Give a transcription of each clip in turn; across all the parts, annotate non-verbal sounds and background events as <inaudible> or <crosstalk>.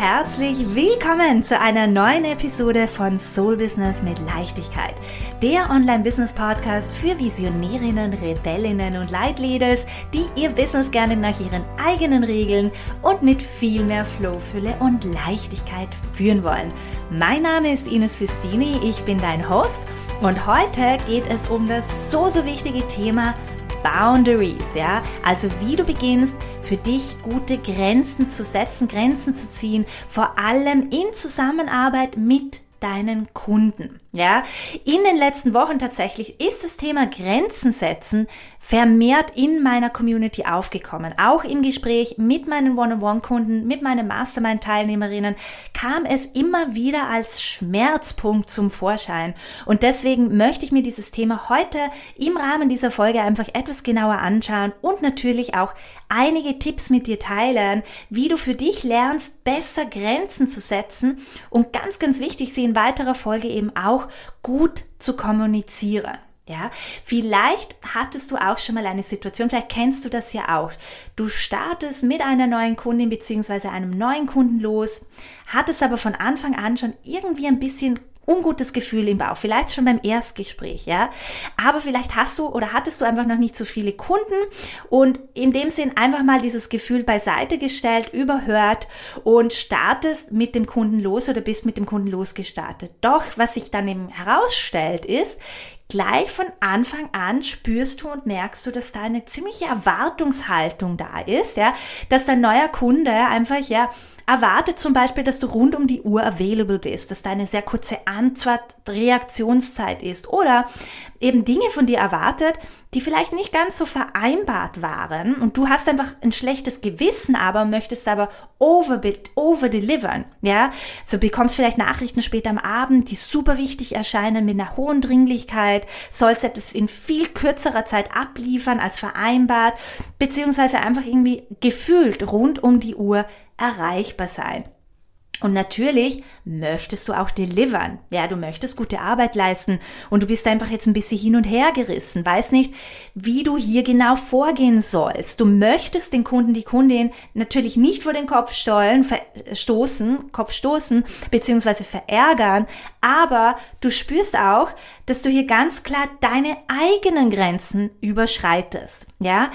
herzlich willkommen zu einer neuen Episode von Soul Business mit Leichtigkeit. Der Online-Business-Podcast für Visionärinnen, Rebellinnen und Leitleaders, die ihr Business gerne nach ihren eigenen Regeln und mit viel mehr Flow, Fülle und Leichtigkeit führen wollen. Mein Name ist Ines Fistini, ich bin dein Host und heute geht es um das so, so wichtige Thema Boundaries, ja, also wie du beginnst, für dich gute Grenzen zu setzen, Grenzen zu ziehen, vor allem in Zusammenarbeit mit deinen Kunden. Ja, in den letzten Wochen tatsächlich ist das Thema Grenzen setzen vermehrt in meiner Community aufgekommen. Auch im Gespräch mit meinen One-on-One-Kunden, mit meinen Mastermind-Teilnehmerinnen kam es immer wieder als Schmerzpunkt zum Vorschein. Und deswegen möchte ich mir dieses Thema heute im Rahmen dieser Folge einfach etwas genauer anschauen und natürlich auch einige Tipps mit dir teilen, wie du für dich lernst, besser Grenzen zu setzen und ganz, ganz wichtig, sie in weiterer Folge eben auch gut zu kommunizieren. Ja, vielleicht hattest du auch schon mal eine Situation, vielleicht kennst du das ja auch. Du startest mit einer neuen Kundin beziehungsweise einem neuen Kunden los, hattest aber von Anfang an schon irgendwie ein bisschen ungutes Gefühl im Bauch, vielleicht schon beim Erstgespräch, ja. Aber vielleicht hast du oder hattest du einfach noch nicht so viele Kunden und in dem Sinn einfach mal dieses Gefühl beiseite gestellt, überhört und startest mit dem Kunden los oder bist mit dem Kunden losgestartet. Doch was sich dann eben herausstellt ist, gleich von Anfang an spürst du und merkst du, dass da eine ziemliche Erwartungshaltung da ist, ja, dass dein neuer Kunde einfach, ja, erwartet zum Beispiel, dass du rund um die Uhr available bist, dass da eine sehr kurze Antwort-Reaktionszeit ist oder eben Dinge von dir erwartet, die vielleicht nicht ganz so vereinbart waren und du hast einfach ein schlechtes Gewissen, aber möchtest aber over, over delivern, ja, so bekommst vielleicht Nachrichten später am Abend, die super wichtig erscheinen mit einer hohen Dringlichkeit, sollst etwas in viel kürzerer Zeit abliefern als vereinbart, beziehungsweise einfach irgendwie gefühlt rund um die Uhr erreichbar sein. Und natürlich möchtest du auch delivern. Ja, du möchtest gute Arbeit leisten und du bist einfach jetzt ein bisschen hin und her gerissen, weiß nicht, wie du hier genau vorgehen sollst. Du möchtest den Kunden, die Kundin natürlich nicht vor den Kopf stollen, stoßen, Kopf stoßen, beziehungsweise verärgern, aber du spürst auch, dass du hier ganz klar deine eigenen Grenzen überschreitest. Ja,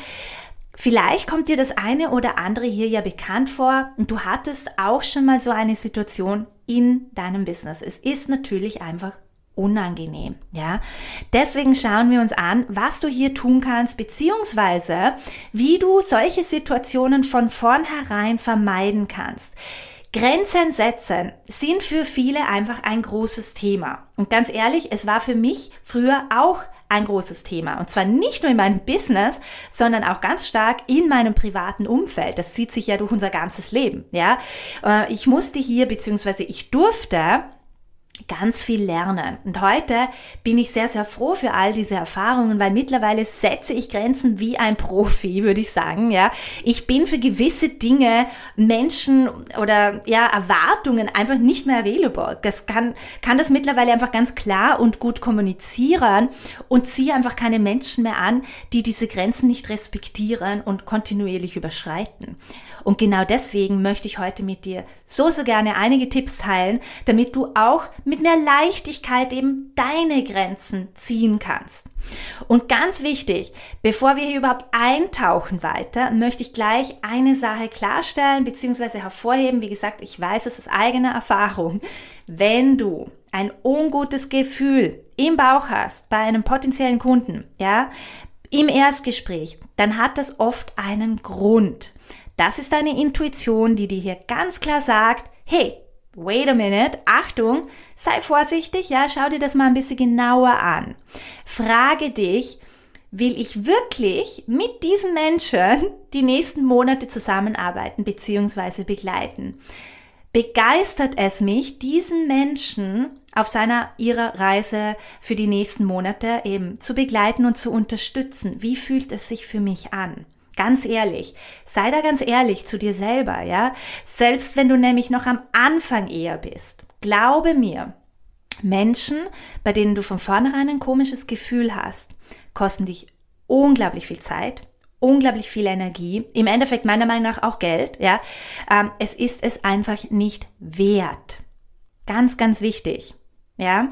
Vielleicht kommt dir das eine oder andere hier ja bekannt vor und du hattest auch schon mal so eine Situation in deinem Business. Es ist natürlich einfach unangenehm, ja. Deswegen schauen wir uns an, was du hier tun kannst, beziehungsweise wie du solche Situationen von vornherein vermeiden kannst. Grenzen setzen sind für viele einfach ein großes Thema. Und ganz ehrlich, es war für mich früher auch ein großes Thema. Und zwar nicht nur in meinem Business, sondern auch ganz stark in meinem privaten Umfeld. Das zieht sich ja durch unser ganzes Leben. Ja, äh, ich musste hier, beziehungsweise ich durfte ganz viel lernen. Und heute bin ich sehr, sehr froh für all diese Erfahrungen, weil mittlerweile setze ich Grenzen wie ein Profi, <laughs> würde ich sagen, ja. Ich bin für gewisse Dinge, Menschen oder, ja, Erwartungen einfach nicht mehr available. Das kann, kann das mittlerweile einfach ganz klar und gut kommunizieren und ziehe einfach keine Menschen mehr an, die diese Grenzen nicht respektieren und kontinuierlich überschreiten. Und genau deswegen möchte ich heute mit dir so, so gerne einige Tipps teilen, damit du auch mit mehr Leichtigkeit eben deine Grenzen ziehen kannst. Und ganz wichtig, bevor wir hier überhaupt eintauchen weiter, möchte ich gleich eine Sache klarstellen bzw. hervorheben. Wie gesagt, ich weiß es aus eigener Erfahrung. Wenn du ein ungutes Gefühl im Bauch hast bei einem potenziellen Kunden, ja, im Erstgespräch, dann hat das oft einen Grund. Das ist deine Intuition, die dir hier ganz klar sagt, hey, wait a minute, Achtung, sei vorsichtig, ja, schau dir das mal ein bisschen genauer an. Frage dich, will ich wirklich mit diesen Menschen die nächsten Monate zusammenarbeiten bzw. begleiten? Begeistert es mich, diesen Menschen auf seiner, ihrer Reise für die nächsten Monate eben zu begleiten und zu unterstützen? Wie fühlt es sich für mich an? Ganz ehrlich, sei da ganz ehrlich zu dir selber, ja? Selbst wenn du nämlich noch am Anfang eher bist. Glaube mir, Menschen, bei denen du von vornherein ein komisches Gefühl hast, kosten dich unglaublich viel Zeit, unglaublich viel Energie, im Endeffekt meiner Meinung nach auch Geld, ja. Ähm, es ist es einfach nicht wert. Ganz, ganz wichtig, ja.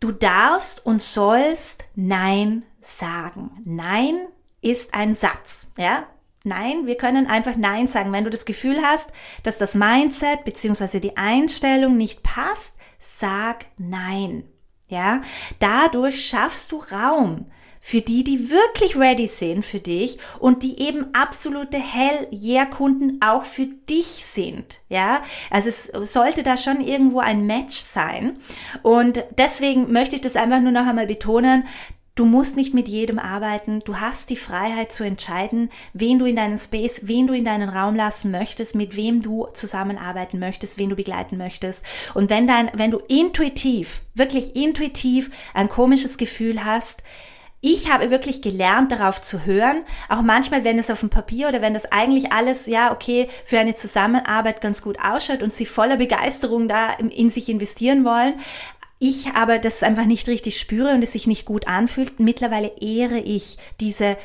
Du darfst und sollst Nein sagen. Nein ist ein Satz, ja. Nein, wir können einfach Nein sagen. Wenn du das Gefühl hast, dass das Mindset bzw. die Einstellung nicht passt, sag Nein. Ja, dadurch schaffst du Raum für die, die wirklich ready sind für dich und die eben absolute Hell-Yeah-Kunden auch für dich sind. Ja, also es sollte da schon irgendwo ein Match sein. Und deswegen möchte ich das einfach nur noch einmal betonen, Du musst nicht mit jedem arbeiten. Du hast die Freiheit zu entscheiden, wen du in deinen Space, wen du in deinen Raum lassen möchtest, mit wem du zusammenarbeiten möchtest, wen du begleiten möchtest. Und wenn dein, wenn du intuitiv, wirklich intuitiv ein komisches Gefühl hast, ich habe wirklich gelernt, darauf zu hören. Auch manchmal, wenn es auf dem Papier oder wenn das eigentlich alles, ja, okay, für eine Zusammenarbeit ganz gut ausschaut und sie voller Begeisterung da in sich investieren wollen ich aber das einfach nicht richtig spüre und es sich nicht gut anfühlt, mittlerweile ehre ich diese,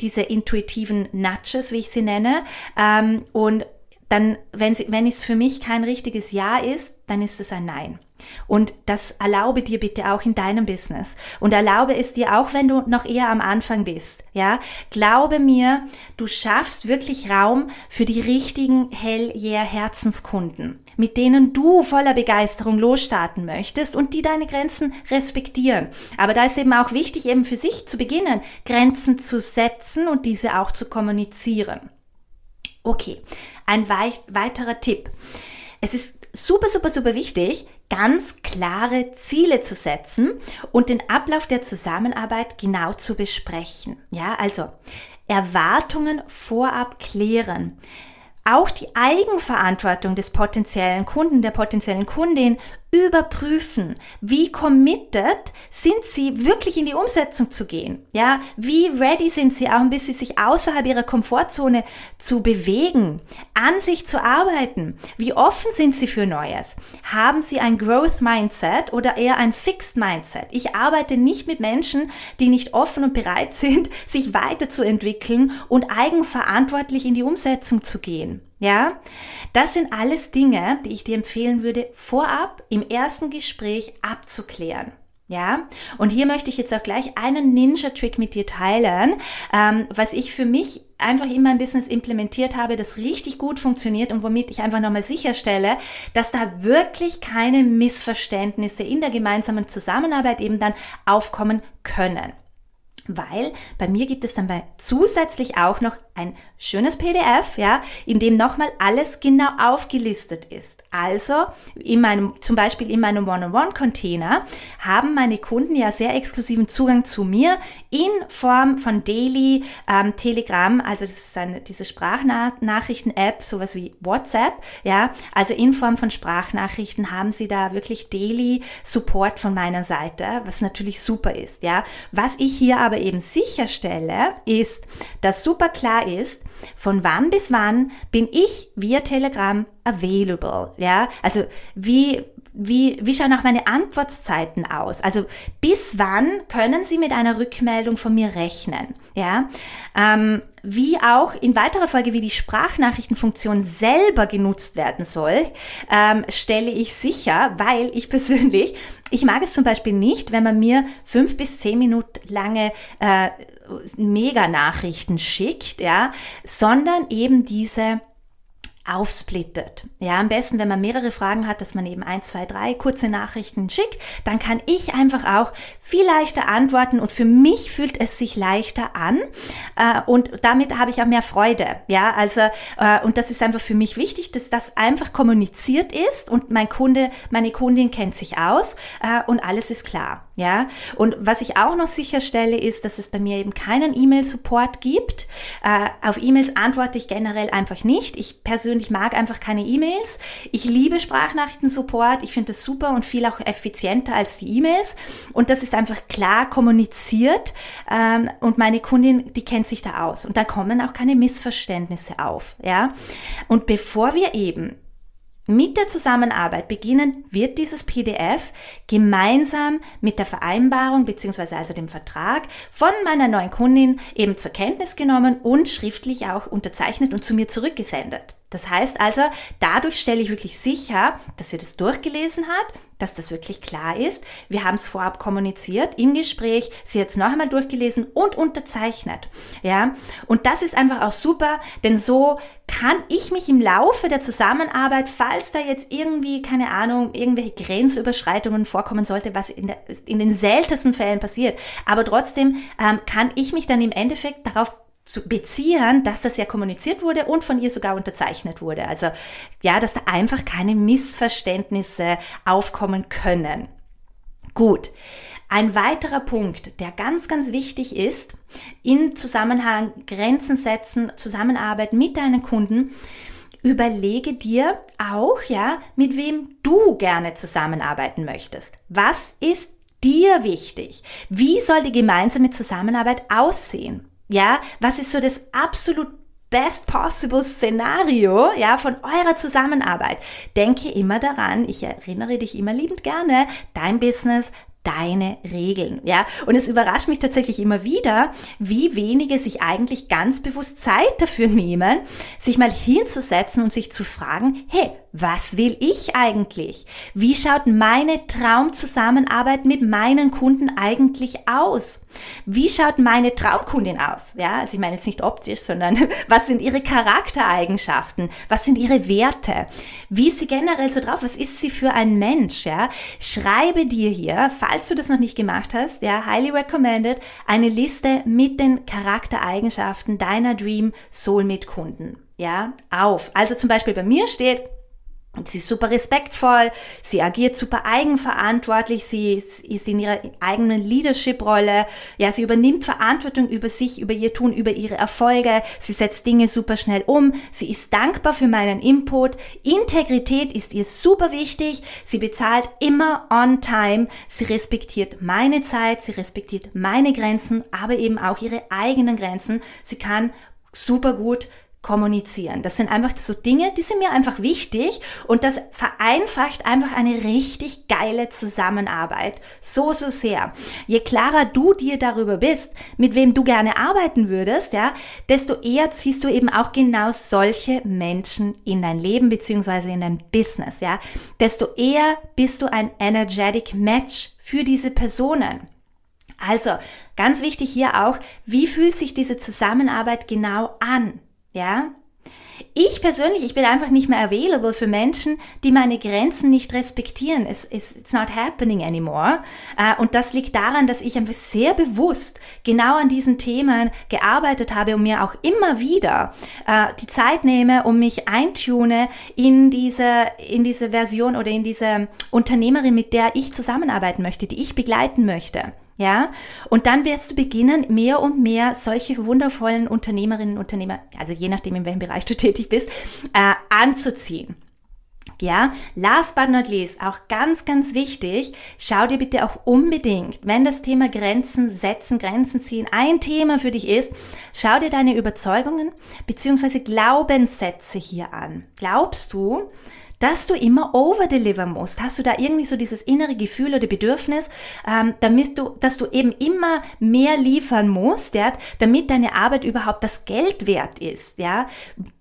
diese intuitiven Nudges, wie ich sie nenne. Ähm, und dann, wenn, sie, wenn es für mich kein richtiges Ja ist, dann ist es ein Nein. Und das erlaube dir bitte auch in deinem Business. Und erlaube es dir auch, wenn du noch eher am Anfang bist. Ja, glaube mir, du schaffst wirklich Raum für die richtigen hell yeah Herzenskunden, mit denen du voller Begeisterung losstarten möchtest und die deine Grenzen respektieren. Aber da ist eben auch wichtig, eben für sich zu beginnen, Grenzen zu setzen und diese auch zu kommunizieren. Okay, ein weiterer Tipp. Es ist super, super, super wichtig, ganz klare Ziele zu setzen und den Ablauf der Zusammenarbeit genau zu besprechen. Ja, also Erwartungen vorab klären. Auch die Eigenverantwortung des potenziellen Kunden, der potenziellen Kundin überprüfen, wie committed sind sie wirklich in die Umsetzung zu gehen. Ja, wie ready sind sie auch ein bisschen sich außerhalb ihrer Komfortzone zu bewegen, an sich zu arbeiten. Wie offen sind sie für Neues? Haben sie ein Growth Mindset oder eher ein Fixed Mindset? Ich arbeite nicht mit Menschen, die nicht offen und bereit <laughs> sind, sich weiterzuentwickeln und eigenverantwortlich in die Umsetzung zu gehen. Ja, das sind alles Dinge, die ich dir empfehlen würde, vorab im ersten Gespräch abzuklären. Ja, und hier möchte ich jetzt auch gleich einen Ninja-Trick mit dir teilen, ähm, was ich für mich einfach in meinem Business implementiert habe, das richtig gut funktioniert und womit ich einfach nochmal sicherstelle, dass da wirklich keine Missverständnisse in der gemeinsamen Zusammenarbeit eben dann aufkommen können. Weil bei mir gibt es dann bei zusätzlich auch noch ein schönes PDF, ja, in dem nochmal alles genau aufgelistet ist. Also in meinem, zum Beispiel in meinem One-on-One-Container haben meine Kunden ja sehr exklusiven Zugang zu mir in Form von Daily ähm, Telegram, also das ist eine, diese Sprachnachrichten-App, sowas wie WhatsApp, ja, also in Form von Sprachnachrichten haben sie da wirklich Daily Support von meiner Seite, was natürlich super ist, ja. Was ich hier aber eben sicherstelle, ist, dass super klar ist, von wann bis wann bin ich via Telegram available, ja, also wie wie, wie schauen auch meine Antwortzeiten aus? Also bis wann können Sie mit einer Rückmeldung von mir rechnen? Ja, ähm, wie auch in weiterer Folge, wie die Sprachnachrichtenfunktion selber genutzt werden soll, ähm, stelle ich sicher, weil ich persönlich, ich mag es zum Beispiel nicht, wenn man mir fünf bis zehn Minuten lange äh, Mega-Nachrichten schickt, ja, sondern eben diese aufsplittet. Ja, am besten, wenn man mehrere Fragen hat, dass man eben ein, zwei, drei kurze Nachrichten schickt, dann kann ich einfach auch viel leichter antworten und für mich fühlt es sich leichter an äh, und damit habe ich auch mehr Freude. Ja, also äh, und das ist einfach für mich wichtig, dass das einfach kommuniziert ist und mein Kunde, meine Kundin kennt sich aus äh, und alles ist klar. Ja, und was ich auch noch sicherstelle, ist, dass es bei mir eben keinen E-Mail-Support gibt. Äh, auf E-Mails antworte ich generell einfach nicht. Ich persönlich mag einfach keine E-Mails. Ich liebe Sprachnachrichten-Support. Ich finde das super und viel auch effizienter als die E-Mails. Und das ist einfach klar kommuniziert. Ähm, und meine Kundin, die kennt sich da aus. Und da kommen auch keine Missverständnisse auf. Ja, und bevor wir eben mit der Zusammenarbeit beginnen wird dieses PDF gemeinsam mit der Vereinbarung beziehungsweise also dem Vertrag von meiner neuen Kundin eben zur Kenntnis genommen und schriftlich auch unterzeichnet und zu mir zurückgesendet. Das heißt also, dadurch stelle ich wirklich sicher, dass sie das durchgelesen hat, dass das wirklich klar ist. Wir haben es vorab kommuniziert im Gespräch, sie es noch einmal durchgelesen und unterzeichnet. Ja, und das ist einfach auch super, denn so kann ich mich im Laufe der Zusammenarbeit, falls da jetzt irgendwie, keine Ahnung, irgendwelche Grenzüberschreitungen vorkommen sollte, was in, der, in den seltensten Fällen passiert, aber trotzdem ähm, kann ich mich dann im Endeffekt darauf zu beziehen, dass das ja kommuniziert wurde und von ihr sogar unterzeichnet wurde. Also ja, dass da einfach keine Missverständnisse aufkommen können. Gut. Ein weiterer Punkt, der ganz, ganz wichtig ist, in Zusammenhang Grenzen setzen, Zusammenarbeit mit deinen Kunden, überlege dir auch, ja, mit wem du gerne zusammenarbeiten möchtest. Was ist dir wichtig? Wie soll die gemeinsame Zusammenarbeit aussehen? Ja, was ist so das absolut best possible Szenario, ja, von eurer Zusammenarbeit? Denke immer daran, ich erinnere dich immer liebend gerne, dein Business, deine Regeln, ja. Und es überrascht mich tatsächlich immer wieder, wie wenige sich eigentlich ganz bewusst Zeit dafür nehmen, sich mal hinzusetzen und sich zu fragen, hey, was will ich eigentlich? Wie schaut meine Traumzusammenarbeit mit meinen Kunden eigentlich aus? Wie schaut meine Traumkundin aus? Ja, also ich meine jetzt nicht optisch, sondern <laughs> was sind ihre Charaktereigenschaften? Was sind ihre Werte? Wie ist sie generell so drauf? Was ist sie für ein Mensch? Ja, schreibe dir hier, falls du das noch nicht gemacht hast, ja, highly recommended, eine Liste mit den Charaktereigenschaften deiner Dream Soulmate Kunden. Ja, auf. Also zum Beispiel bei mir steht, Sie ist super respektvoll, sie agiert super eigenverantwortlich, sie ist in ihrer eigenen Leadership-Rolle, ja, sie übernimmt Verantwortung über sich, über ihr Tun, über ihre Erfolge, sie setzt Dinge super schnell um, sie ist dankbar für meinen Input, Integrität ist ihr super wichtig, sie bezahlt immer on time, sie respektiert meine Zeit, sie respektiert meine Grenzen, aber eben auch ihre eigenen Grenzen, sie kann super gut kommunizieren. Das sind einfach so Dinge, die sind mir einfach wichtig und das vereinfacht einfach eine richtig geile Zusammenarbeit. So, so sehr. Je klarer du dir darüber bist, mit wem du gerne arbeiten würdest, ja, desto eher ziehst du eben auch genau solche Menschen in dein Leben beziehungsweise in dein Business, ja. Desto eher bist du ein energetic Match für diese Personen. Also, ganz wichtig hier auch, wie fühlt sich diese Zusammenarbeit genau an? Ja? Ich persönlich, ich bin einfach nicht mehr available für Menschen, die meine Grenzen nicht respektieren. Es ist it's not happening anymore. Uh, und das liegt daran, dass ich einfach sehr bewusst genau an diesen Themen gearbeitet habe und mir auch immer wieder uh, die Zeit nehme, um mich eintune in diese, in diese Version oder in diese Unternehmerin, mit der ich zusammenarbeiten möchte, die ich begleiten möchte. Ja, und dann wirst du beginnen, mehr und mehr solche wundervollen Unternehmerinnen und Unternehmer, also je nachdem, in welchem Bereich du <laughs> tätig bist, äh, anzuziehen. Ja, last but not least, auch ganz, ganz wichtig, schau dir bitte auch unbedingt, wenn das Thema Grenzen setzen, Grenzen ziehen ein Thema für dich ist, schau dir deine Überzeugungen bzw. Glaubenssätze hier an. Glaubst du, dass du immer overdelivern musst? Hast du da irgendwie so dieses innere Gefühl oder Bedürfnis, ähm, damit du, dass du eben immer mehr liefern musst, ja, damit deine Arbeit überhaupt das Geld wert ist, ja?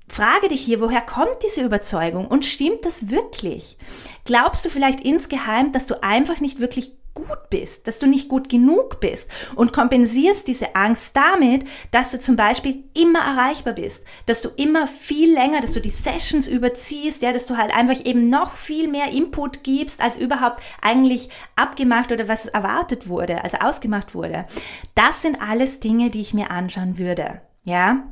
Frage dich hier, woher kommt diese Überzeugung und stimmt das wirklich? Glaubst du vielleicht insgeheim, dass du einfach nicht wirklich gut bist, dass du nicht gut genug bist und kompensierst diese Angst damit, dass du zum Beispiel immer erreichbar bist, dass du immer viel länger, dass du die Sessions überziehst, ja, dass du halt einfach eben noch viel mehr Input gibst, als überhaupt eigentlich abgemacht oder was erwartet wurde, also ausgemacht wurde. Das sind alles Dinge, die ich mir anschauen würde, ja.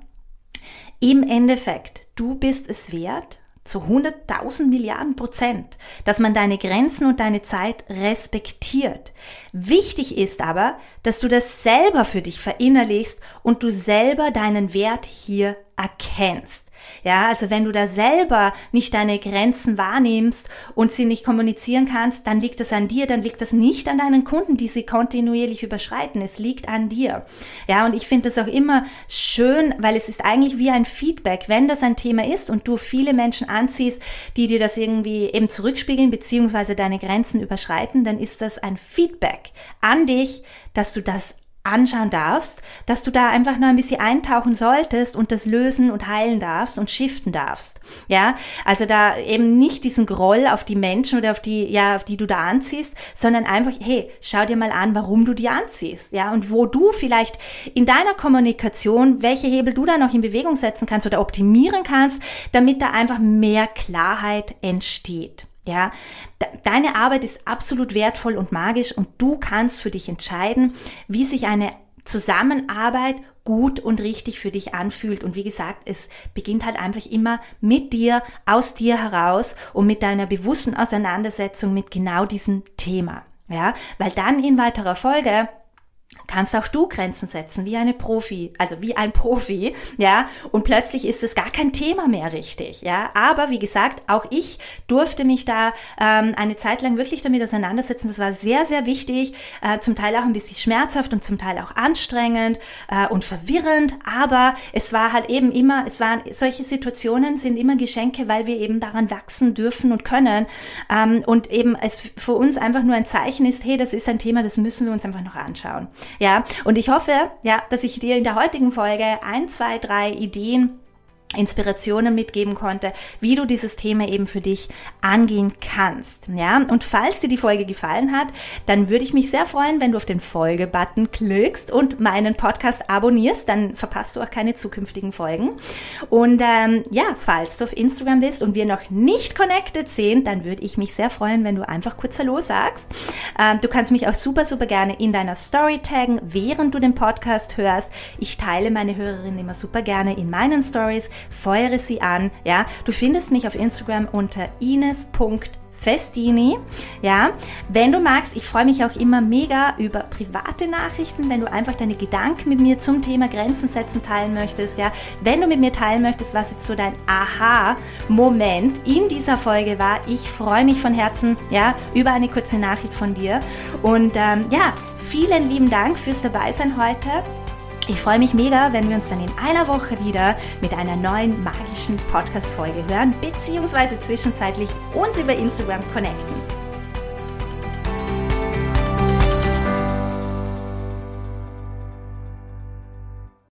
Im Endeffekt, du bist es wert, zu 100.000 Milliarden Prozent, dass man deine Grenzen und deine Zeit respektiert. Wichtig ist aber, dass du das selber für dich verinnerlichst und du selber deinen Wert hier erkennst. Ja, also wenn du da selber nicht deine Grenzen wahrnimmst und sie nicht kommunizieren kannst, dann liegt das an dir, dann liegt das nicht an deinen Kunden, die sie kontinuierlich überschreiten. Es liegt an dir. Ja, und ich finde das auch immer schön, weil es ist eigentlich wie ein Feedback. Wenn das ein Thema ist und du viele Menschen anziehst, die dir das irgendwie eben zurückspiegeln, beziehungsweise deine Grenzen überschreiten, dann ist das ein Feedback an dich, dass du das anschauen darfst, dass du da einfach nur ein bisschen eintauchen solltest und das lösen und heilen darfst und shiften darfst. Ja, also da eben nicht diesen Groll auf die Menschen oder auf die, ja, auf die du da anziehst, sondern einfach, hey, schau dir mal an, warum du die anziehst. Ja, und wo du vielleicht in deiner Kommunikation, welche Hebel du da noch in Bewegung setzen kannst oder optimieren kannst, damit da einfach mehr Klarheit entsteht. Ja, deine Arbeit ist absolut wertvoll und magisch und du kannst für dich entscheiden, wie sich eine Zusammenarbeit gut und richtig für dich anfühlt. Und wie gesagt, es beginnt halt einfach immer mit dir, aus dir heraus und mit deiner bewussten Auseinandersetzung mit genau diesem Thema. Ja, weil dann in weiterer Folge kannst auch du Grenzen setzen, wie eine Profi, also wie ein Profi, ja, und plötzlich ist es gar kein Thema mehr richtig, ja, aber wie gesagt, auch ich durfte mich da ähm, eine Zeit lang wirklich damit auseinandersetzen, das war sehr, sehr wichtig, äh, zum Teil auch ein bisschen schmerzhaft und zum Teil auch anstrengend äh, und verwirrend, aber es war halt eben immer, es waren, solche Situationen sind immer Geschenke, weil wir eben daran wachsen dürfen und können. Ähm, und eben es für uns einfach nur ein Zeichen ist, hey, das ist ein Thema, das müssen wir uns einfach noch anschauen. Ja, und ich hoffe, ja, dass ich dir in der heutigen Folge ein, zwei, drei Ideen Inspirationen mitgeben konnte, wie du dieses Thema eben für dich angehen kannst. Ja, und falls dir die Folge gefallen hat, dann würde ich mich sehr freuen, wenn du auf den Folge-Button klickst und meinen Podcast abonnierst, dann verpasst du auch keine zukünftigen Folgen. Und ähm, ja, falls du auf Instagram bist und wir noch nicht connected sind, dann würde ich mich sehr freuen, wenn du einfach kurz Hallo sagst. Ähm, du kannst mich auch super, super gerne in deiner Story taggen, während du den Podcast hörst. Ich teile meine Hörerinnen immer super gerne in meinen Stories feuere sie an. Ja, du findest mich auf Instagram unter ines.festini. Ja, wenn du magst, ich freue mich auch immer mega über private Nachrichten, wenn du einfach deine Gedanken mit mir zum Thema Grenzen setzen teilen möchtest. Ja, wenn du mit mir teilen möchtest, was jetzt so dein Aha-Moment in dieser Folge war. Ich freue mich von Herzen, ja, über eine kurze Nachricht von dir. Und ähm, ja, vielen lieben Dank fürs Dabeisein heute. Ich freue mich mega, wenn wir uns dann in einer Woche wieder mit einer neuen magischen Podcast-Folge hören, beziehungsweise zwischenzeitlich uns über Instagram connecten.